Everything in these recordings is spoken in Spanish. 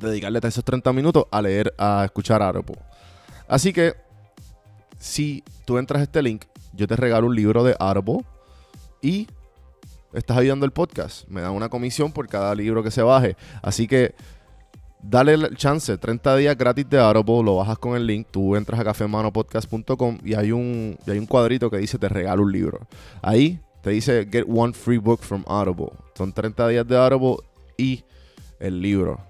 dedicarle esos 30 minutos a leer, a escuchar Audible. Así que, si tú entras a este link, yo te regalo un libro de Audible y estás ayudando el podcast. Me dan una comisión por cada libro que se baje. Así que dale el chance, 30 días gratis de Audible, lo bajas con el link, tú entras a cafemanopodcast.com y hay un y hay un cuadrito que dice te regalo un libro. Ahí te dice get one free book from Audible. Son 30 días de Audible y el libro.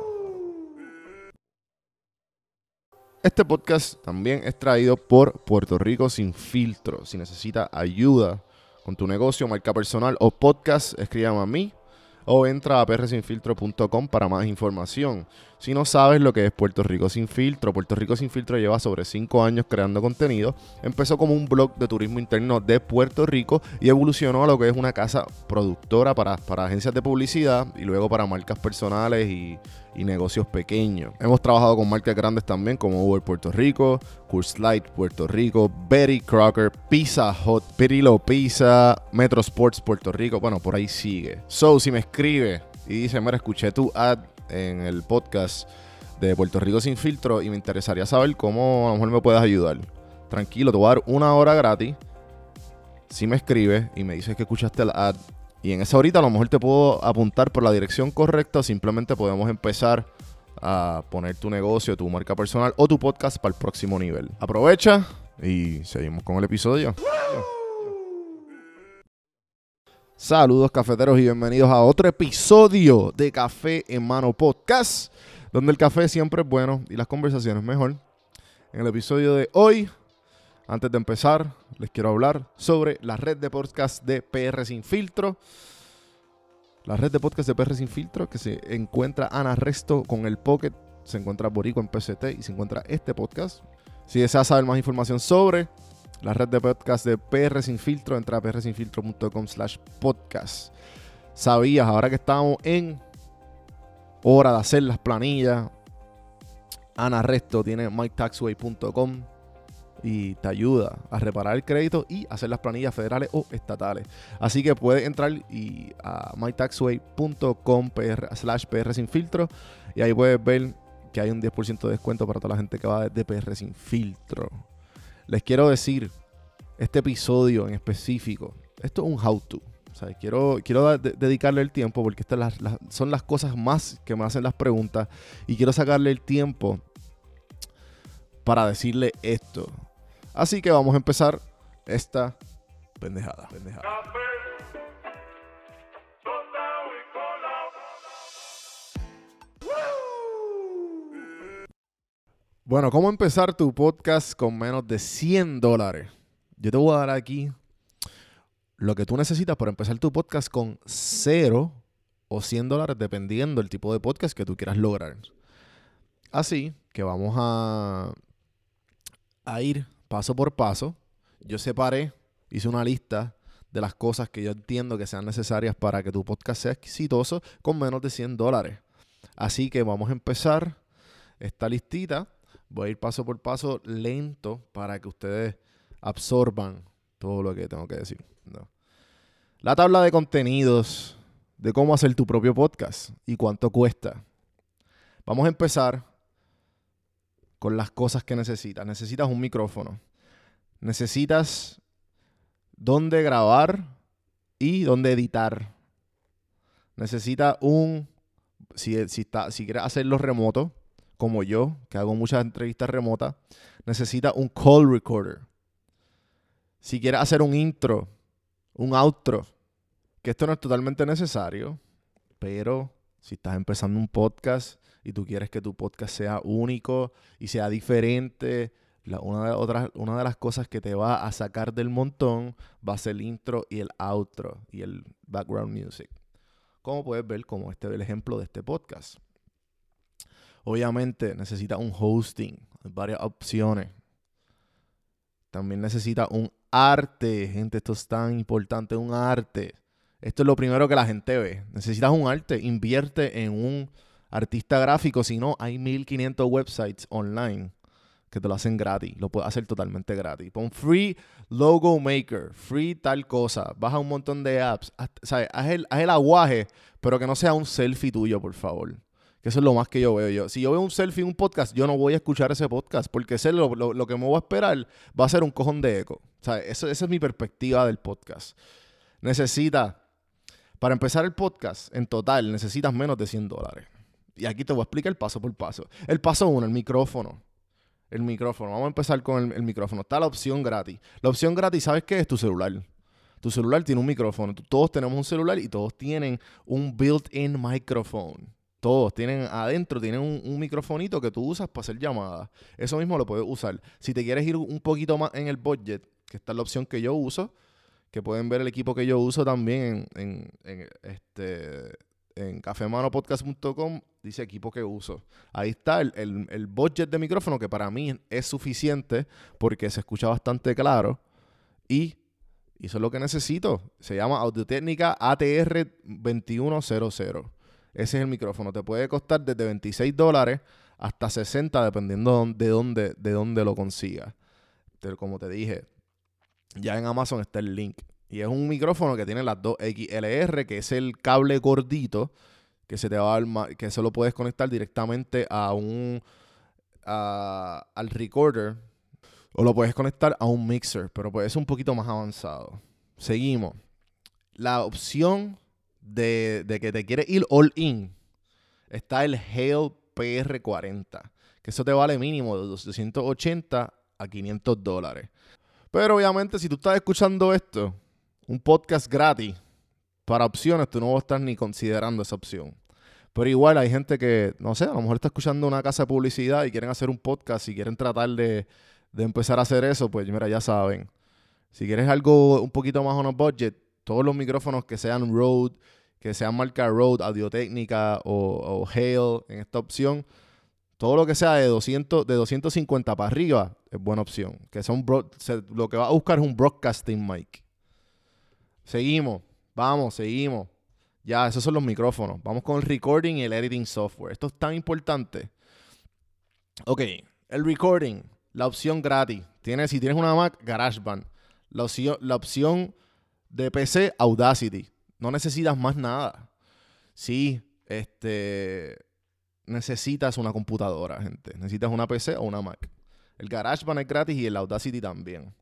Este podcast también es traído por Puerto Rico Sin Filtro. Si necesitas ayuda con tu negocio, marca personal o podcast, escríbame a mí o entra a prsinfiltro.com para más información. Si no sabes lo que es Puerto Rico Sin Filtro, Puerto Rico Sin Filtro lleva sobre 5 años creando contenido. Empezó como un blog de turismo interno de Puerto Rico y evolucionó a lo que es una casa productora para, para agencias de publicidad y luego para marcas personales y, negocios pequeños. Hemos trabajado con marcas grandes también como Uber Puerto Rico, Light Puerto Rico, Betty Crocker, Pizza Hut, Pirillo Pizza, Metro Sports Puerto Rico. Bueno, por ahí sigue. So, si me escribe y dice, mira, escuché tu ad en el podcast de Puerto Rico sin filtro y me interesaría saber cómo a lo mejor me puedes ayudar. Tranquilo, te voy a dar una hora gratis. Si me escribes y me dices que escuchaste la ad y en esa horita a lo mejor te puedo apuntar por la dirección correcta o simplemente podemos empezar a poner tu negocio, tu marca personal o tu podcast para el próximo nivel. Aprovecha y seguimos con el episodio. Saludos cafeteros y bienvenidos a otro episodio de Café en Mano Podcast, donde el café siempre es bueno y las conversaciones mejor. En el episodio de hoy, antes de empezar, les quiero hablar sobre la red de podcast de PR Sin Filtro. La red de podcast de PR Sin Filtro que se encuentra Ana Resto con el Pocket, se encuentra Borico en PCT y se encuentra este podcast. Si deseas saber más información sobre la red de podcast de PR Sin Filtro. Entra a prsinfiltro.com slash podcast. Sabías, ahora que estamos en hora de hacer las planillas, Ana Resto tiene mytaxway.com y te ayuda a reparar el crédito y hacer las planillas federales o estatales. Así que puedes entrar y a mytaxway.com slash PR y ahí puedes ver que hay un 10% de descuento para toda la gente que va de PR sin filtro les quiero decir, este episodio en específico, esto es un how-to. quiero, quiero dedicarle el tiempo porque estas son las cosas más que me hacen las preguntas y quiero sacarle el tiempo para decirle esto. Así que vamos a empezar esta pendejada. Bueno, ¿cómo empezar tu podcast con menos de 100 dólares? Yo te voy a dar aquí lo que tú necesitas para empezar tu podcast con 0 o 100 dólares, dependiendo del tipo de podcast que tú quieras lograr. Así que vamos a, a ir paso por paso. Yo separé, hice una lista de las cosas que yo entiendo que sean necesarias para que tu podcast sea exitoso con menos de 100 dólares. Así que vamos a empezar esta listita Voy a ir paso por paso lento para que ustedes absorban todo lo que tengo que decir. La tabla de contenidos de cómo hacer tu propio podcast y cuánto cuesta. Vamos a empezar con las cosas que necesitas. Necesitas un micrófono. Necesitas dónde grabar y dónde editar. Necesitas un, si, si, si quieres hacerlo remoto, como yo, que hago muchas entrevistas remotas, necesitas un call recorder. Si quieres hacer un intro, un outro, que esto no es totalmente necesario, pero si estás empezando un podcast y tú quieres que tu podcast sea único y sea diferente, una, de otras, una de las cosas que te va a sacar del montón va a ser el intro y el outro y el background music. Como puedes ver, como este es el ejemplo de este podcast. Obviamente necesita un hosting, varias opciones. También necesita un arte, gente, esto es tan importante, un arte. Esto es lo primero que la gente ve. Necesitas un arte, invierte en un artista gráfico, si no, hay 1500 websites online que te lo hacen gratis. Lo puedes hacer totalmente gratis. Pon free logo maker, free tal cosa. Baja un montón de apps. Haz, Haz, el, haz el aguaje, pero que no sea un selfie tuyo, por favor. Que eso es lo más que yo veo yo. Si yo veo un selfie en un podcast, yo no voy a escuchar ese podcast porque sé lo, lo, que me voy a esperar va a ser un cojón de eco. O eso, esa es mi perspectiva del podcast. Necesita, para empezar el podcast, en total, necesitas menos de 100 dólares. Y aquí te voy a explicar paso por paso. El paso uno, el micrófono. El micrófono. Vamos a empezar con el, el micrófono. Está la opción gratis. La opción gratis, ¿sabes qué? Es tu celular. Tu celular tiene un micrófono. Todos tenemos un celular y todos tienen un built-in microphone. Todos tienen adentro, tienen un, un, microfonito que tú usas para hacer llamadas. Eso mismo lo puedes usar. Si te quieres ir un poquito más en el budget, que esta es la opción que yo uso, que pueden ver el equipo que yo uso también en, en, en este en cafemanopodcast.com dice equipo que uso. Ahí está el, el, el, budget de micrófono que para mí es suficiente porque se escucha bastante claro y, y eso es lo que necesito. Se llama Audio Técnica ATR 2100. Ese es el micrófono. Te puede costar desde 26 dólares hasta 60 dependiendo de dónde, de dónde lo consigas. Pero como te dije, ya en Amazon está el link. Y es un micrófono que tiene las dos XLR, que es el cable gordito, que se te va a, que eso lo puedes conectar directamente a un al recorder o lo puedes conectar a un mixer, pero pues es un poquito más avanzado. Seguimos. La opción de, que te quieres ir all in, está el Hail PR40, que eso te vale mínimo de 280 a 500 dólares. Pero obviamente si tú estás escuchando esto, un podcast gratis, para opciones, tú no vas a estar ni considerando esa opción. Pero igual hay gente que, no sé, a lo mejor está escuchando una casa de publicidad y quieren hacer un podcast y quieren tratar de, de empezar a hacer eso, pues mira, ya saben. Si quieres algo un poquito más on a budget, todos los micrófonos que sean Rode, que sean marca Rode, Audiotécnica o, o Hale en esta opción, todo lo que sea de 200, de 250 para arriba es buena opción. Que son lo que va a buscar es un broadcasting mic. Seguimos, vamos, seguimos. Ya, esos son los micrófonos. Vamos con el recording y el editing software. Esto es tan importante. Ok, el recording, la opción gratis. Tienes, si tienes una Mac, GarageBand. La opción, la opción de PC, Audacity. No necesitas más nada. Sí, este, necesitas una computadora, gente. Necesitas una PC o una Mac. El GarageBand es gratis y el Audacity también.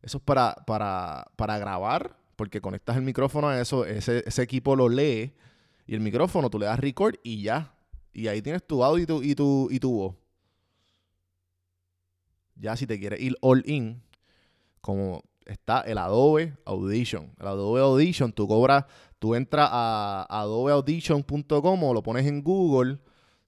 Eso es para, para, para grabar, porque conectas el micrófono a eso, ese, ese, equipo lo lee y el micrófono tú le das record y ya. Y ahí tienes tu audio y tu, y tu, y tu voz. Ya si te quieres ir all in, como está el Adobe Audition. El Adobe Audition, tú cobras, tú entras a adobeaudition.com o lo pones en Google,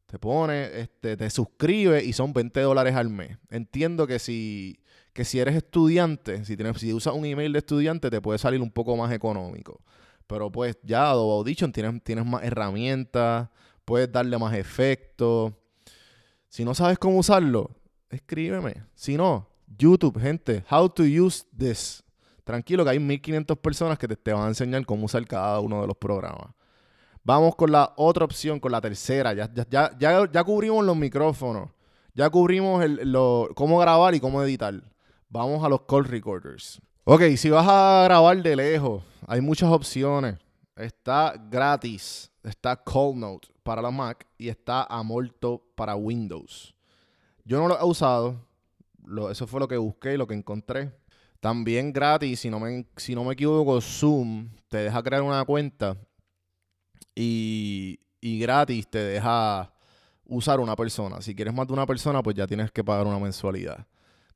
te pones, este, te suscribes y son 20 dólares al mes. Entiendo que si, que si eres estudiante, si, tienes, si usas un email de estudiante, te puede salir un poco más económico. Pero pues ya Adobe Audition tienes, tienes más herramientas, puedes darle más efectos. Si no sabes cómo usarlo, escríbeme. Si no, YouTube, gente, how to use this. Tranquilo que hay 1500 personas que te, van a enseñar cómo usar cada uno de los programas. Vamos con la otra opción, con la tercera. Ya, ya, ya, ya cubrimos los micrófonos. Ya cubrimos el, lo, cómo grabar y cómo editar. Vamos a los call recorders. Ok, si vas a grabar de lejos, hay muchas opciones. Está gratis. Está Note para la Mac y está Amorto para Windows. Yo no lo he usado. Eso fue lo que busqué y lo que encontré. También gratis, si no, me, si no me equivoco, Zoom te deja crear una cuenta y, y gratis te deja usar una persona. Si quieres más de una persona, pues ya tienes que pagar una mensualidad.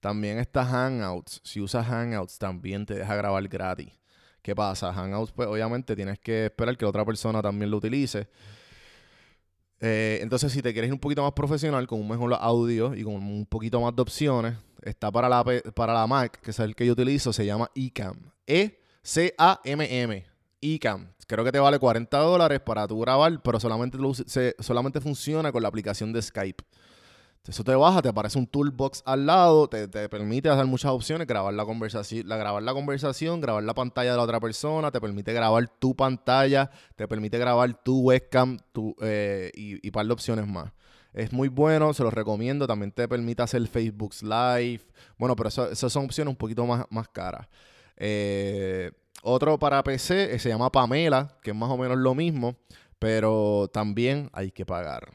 También está Hangouts. Si usas Hangouts, también te deja grabar gratis. ¿Qué pasa? Hangouts, pues obviamente tienes que esperar que otra persona también lo utilice. Eh, entonces, si te quieres ir un poquito más profesional, con un mejor audio y con un poquito más de opciones, está para la, para la Mac, que es el que yo utilizo, se llama eCam. E-C-A-M-M. eCam. Creo que te vale 40 dólares para tu grabar, pero solamente, solamente funciona con la aplicación de Skype. Eso te baja, te aparece un toolbox al lado, te, permite hacer muchas opciones, grabar la conversación, la, grabar la conversación, grabar la pantalla de la otra persona, te permite grabar tu pantalla, te permite grabar tu webcam tu, eh, y, y par de opciones más. Es muy bueno, se los recomiendo. También te permite hacer Facebook Live. Bueno, pero esas son opciones un poquito más, más caras. Eh, otro para PC eh, se llama Pamela, que es más o menos lo mismo, pero también hay que pagar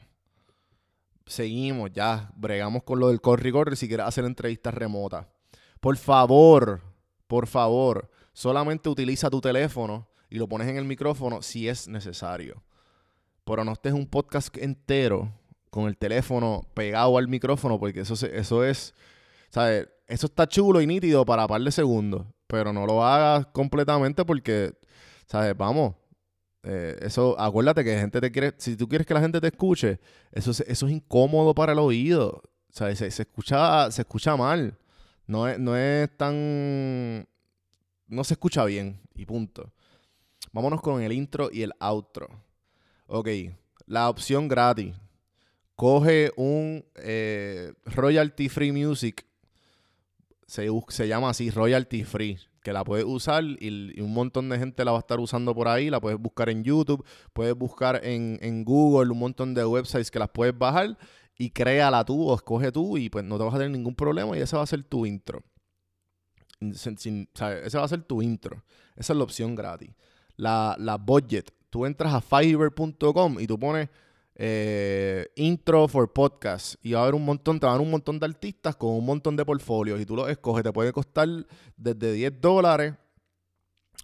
seguimos, ya bregamos con lo del corri corri si quieres hacer entrevistas remotas. Por favor, por favor, solamente utiliza tu teléfono y lo pones en el micrófono si es necesario. Pero no estés un podcast entero con el teléfono pegado al micrófono porque eso, eso es, ¿sabes? Eso está chulo y nítido para par de segundos, pero no lo hagas completamente porque, ¿sabes? Vamos, eh, eso, acuérdate que gente te quiere, si tú quieres que la gente te escuche, eso es, eso es incómodo para el oído. O sea, se, escucha, se escucha mal. No es, no es tan. No se escucha bien. Y punto. Vámonos con el intro y el outro. Ok. La opción gratis. Coge un eh, royalty free music. Se, se llama así, royalty free que la puedes usar y, un montón de gente la va a estar usando por ahí. La puedes buscar en YouTube, puedes buscar en, Google un montón de websites que las puedes bajar y créala tú o escoge tú y pues no te vas a tener ningún problema y ese va a ser tu intro. ese va a ser tu intro. Esa es la opción gratis. La, la budget. Tú entras a fiverr.com y tú pones eh, intro for podcast y va a haber un montón, te van un montón de artistas con un montón de portfolios y tú los escoges, te puede costar desde 10 dólares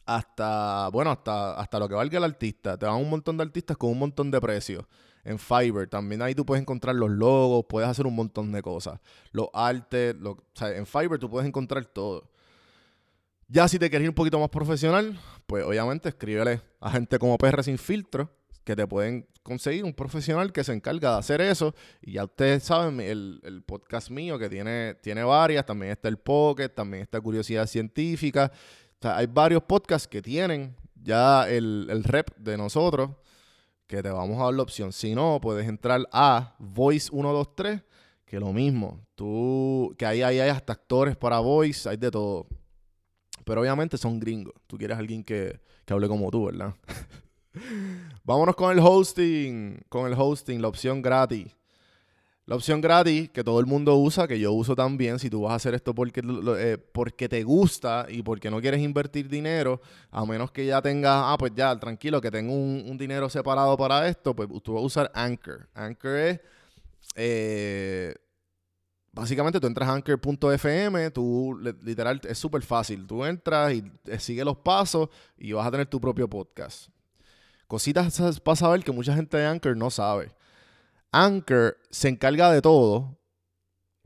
hasta, bueno, hasta, hasta lo que valga el artista. Te van un montón de artistas con un montón de precios. En Fiverr también ahí tú puedes encontrar los logos, puedes hacer un montón de cosas. Los artes, o sea, en Fiverr tú puedes encontrar todo. Ya si te quieres ir un poquito más profesional, pues obviamente escríbele a gente como PR sin filtro que te pueden conseguir un profesional que se encarga de hacer eso. Y ya ustedes saben, el, podcast mío que tiene, tiene varias, también está el Pocket, también está Curiosidad Científica. O hay varios podcasts que tienen ya el, el rep de nosotros que te vamos a dar la opción. Si no, puedes entrar a Voice 123, que lo mismo. Tú, que ahí, ahí hay hasta actores para Voice, hay de todo. Pero obviamente son gringos. Tú quieres alguien que, que hable como tú, ¿verdad? Vámonos con el hosting. Con el hosting, la opción gratis. La opción gratis que todo el mundo usa, que yo uso también, si tú vas a hacer esto porque, eh, te gusta y porque no quieres invertir dinero, a menos que ya tengas, ah, pues ya, tranquilo, que tengo un, dinero separado para esto, pues tú vas a usar Anchor. Anchor es, eh, básicamente tú entras a Anchor.fm, tú, literal, es súper fácil. Tú entras y eh, sigues los pasos y vas a tener tu propio podcast. Cositas para saber que mucha gente de Anchor no sabe. Anchor se encarga de todo,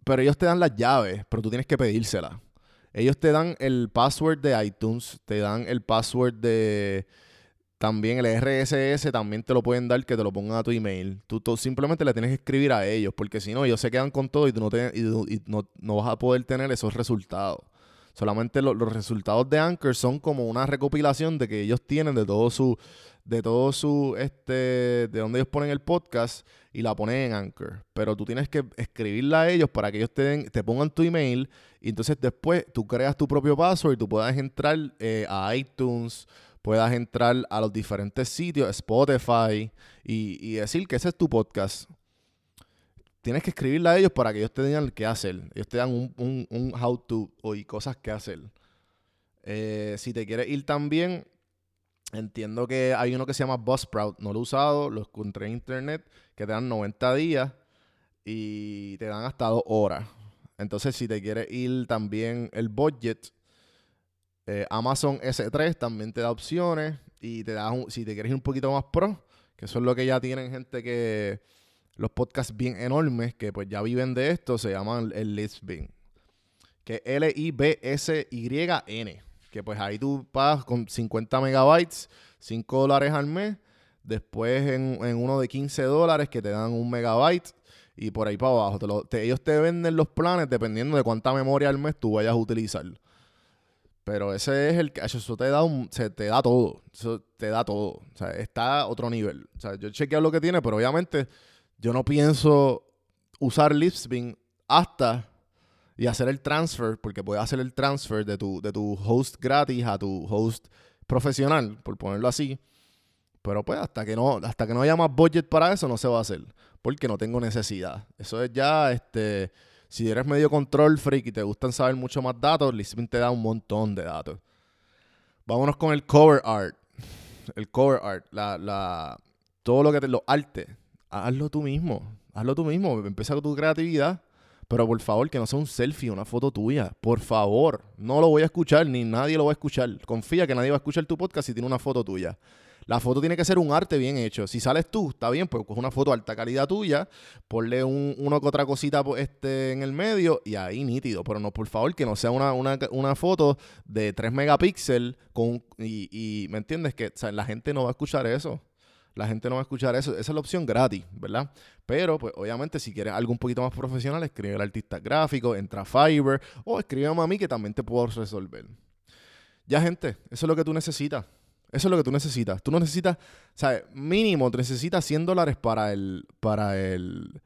pero ellos te dan las llaves, pero tú tienes que pedírselas. Ellos te dan el password de iTunes, te dan el password de también el RSS, también te lo pueden dar que te lo pongan a tu email. Tú, simplemente le tienes que escribir a ellos, porque si no, ellos se quedan con todo y tú no, y, no, no vas a poder tener esos resultados. Solamente los resultados de Anchor son como una recopilación de que ellos tienen de todo su de todo su, este, de donde ellos ponen el podcast y la ponen en Anchor. Pero tú tienes que escribirla a ellos para que ellos te, te pongan tu email y entonces después tú creas tu propio password y tú puedas entrar eh, a iTunes, puedas entrar a los diferentes sitios, Spotify y, y decir que ese es tu podcast tienes que escribirle a ellos para que ellos te digan qué hacer. Ellos te dan un, un, how to o y cosas que hacer. Eh, si te quieres ir también Entiendo que hay uno que se llama Buzzsprout, no lo he usado, lo encontré en internet, que te dan 90 días y te dan hasta dos horas. Entonces, si te quieres ir también el budget, eh, Amazon S3 también te da opciones y te da, si te quieres ir un poquito más pro, que eso es lo que ya tienen gente que, los podcasts bien enormes, que pues ya viven de esto, se llaman el Lisbon, que L-I-B-S-Y-N que pues ahí tú pagas con 50 megabytes, 5 dólares al mes, después en, uno de 15 dólares que te dan un megabyte y por ahí para abajo. ellos te venden los planes dependiendo de cuánta memoria al mes tú vayas a utilizar. Pero ese es el que eso te da un, se te da todo. Eso te da todo. O sea, está a otro nivel. O sea, yo chequeo lo que tiene, pero obviamente yo no pienso usar Lipspin hasta y hacer el transfer, porque puedes hacer el transfer de tu, de tu host gratis a tu host profesional, por ponerlo así. Pero pues hasta que no, hasta que no haya más budget para eso, no se va a hacer. Porque no tengo necesidad. Eso es ya, este, si eres medio control freak y te gustan saber mucho más datos, Lisping te da un montón de datos. Vámonos con el cover art. El cover art, la, la, todo lo que te, los artes. Hazlo tú mismo. Hazlo tú mismo. Empieza con tu creatividad pero por favor, que no sea un selfie, una foto tuya. Por favor, no lo voy a escuchar, ni nadie lo va a escuchar. Confía que nadie va a escuchar tu podcast si tiene una foto tuya. La foto tiene que ser un arte bien hecho. Si sales tú, está bien, pues coge una foto de alta calidad tuya, ponle un, una que otra cosita pues, este, en el medio y ahí nítido. Pero no, por favor, que no sea una, una, foto de 3 megapíxeles y, ¿me entiendes? Que la gente no va a escuchar eso la gente no va a escuchar eso. Esa es la opción gratis, ¿verdad? Pero, pues, obviamente, si quieres algo un poquito más profesional, escribe al artista gráfico, entra a Fiverr o escríbeme a mí que también te puedo resolver. Ya, gente, eso es lo que tú necesitas. Eso es lo que tú necesitas. Tú no necesitas, ¿sabes? Mínimo, tú necesitas 100 dólares para el, para el,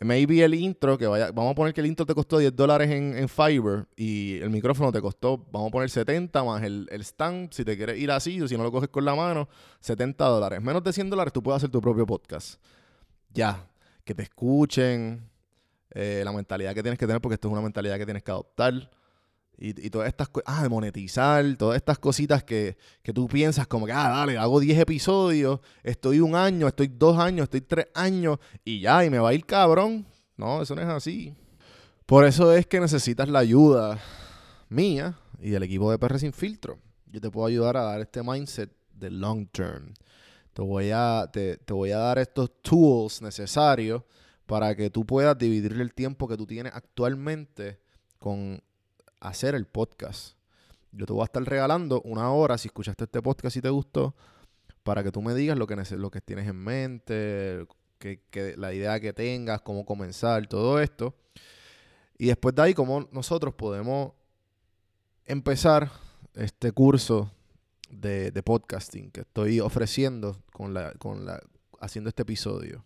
maybe el intro, que vaya, vamos a poner que el intro te costó 10 dólares en, en Fiverr y el micrófono te costó, vamos a poner 70 más el, el stand, si te quieres ir así o si no lo coges con la mano, 70 dólares. Menos de 100 dólares tú puedes hacer tu propio podcast. Ya, que te escuchen, eh, la mentalidad que tienes que tener, porque esto es una mentalidad que tienes que adoptar. Y, todas estas cosas, ah, de monetizar, todas estas cositas que, que, tú piensas como que, ah, dale, hago 10 episodios, estoy un año, estoy dos años, estoy tres años y ya, y me va a ir cabrón. No, eso no es así. Por eso es que necesitas la ayuda mía y del equipo de PR Sin Filtro. Yo te puedo ayudar a dar este mindset de long term. Te voy a, te, te voy a dar estos tools necesarios para que tú puedas dividir el tiempo que tú tienes actualmente con hacer el podcast. Yo te voy a estar regalando una hora si escuchaste este podcast y te gustó, para que tú me digas lo que, lo que tienes en mente, que, la idea que tengas, cómo comenzar, todo esto. Y después de ahí, cómo nosotros podemos empezar este curso de, de podcasting que estoy ofreciendo con la, con la, haciendo este episodio.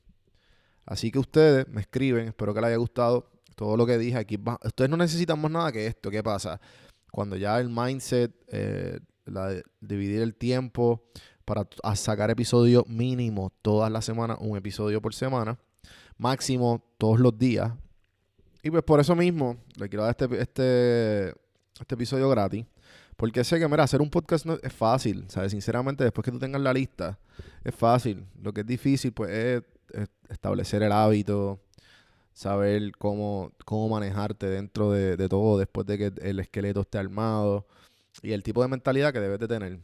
Así que ustedes me escriben, espero que les haya gustado todo lo que dije aquí. Ustedes no necesitan más nada que esto. ¿Qué pasa? Cuando ya el mindset, eh, dividir el tiempo para sacar episodios mínimo todas las semanas, un episodio por semana, máximo todos los días. Y pues por eso mismo le quiero dar este, este, este episodio gratis. Porque sé que, mira, hacer un podcast no es fácil, ¿sabes? Sinceramente, después que tú tengas la lista, es fácil. Lo que es difícil, pues, es establecer el hábito, saber cómo, cómo manejarte dentro de, todo después de que el esqueleto esté armado y el tipo de mentalidad que debes de tener.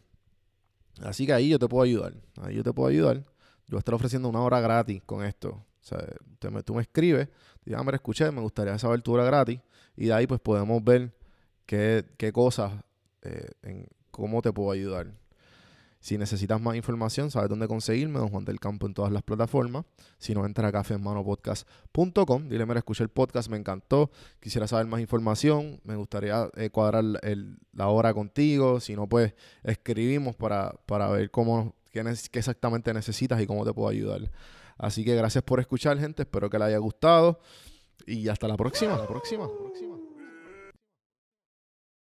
Así que ahí yo te puedo ayudar. Ahí yo te puedo ayudar. Yo estar ofreciendo una hora gratis con esto. O sea, tú me escribes, digas, ah, me escuché, me gustaría saber tu hora gratis. Y de ahí pues podemos ver qué, qué cosas, eh, en cómo te puedo ayudar. Si necesitas más información, sabes dónde conseguirme, Don Juan del Campo en todas las plataformas. Si no, entra a cafemanopodcast.com. Dile, mira, escuché el podcast, me encantó. Quisiera saber más información. Me gustaría eh, cuadrar la hora contigo. Si no, pues escribimos para, para ver cómo, qué, qué exactamente necesitas y cómo te puedo ayudar. Así que gracias por escuchar, gente. Espero que les haya gustado. Y hasta próxima. La próxima. La próxima.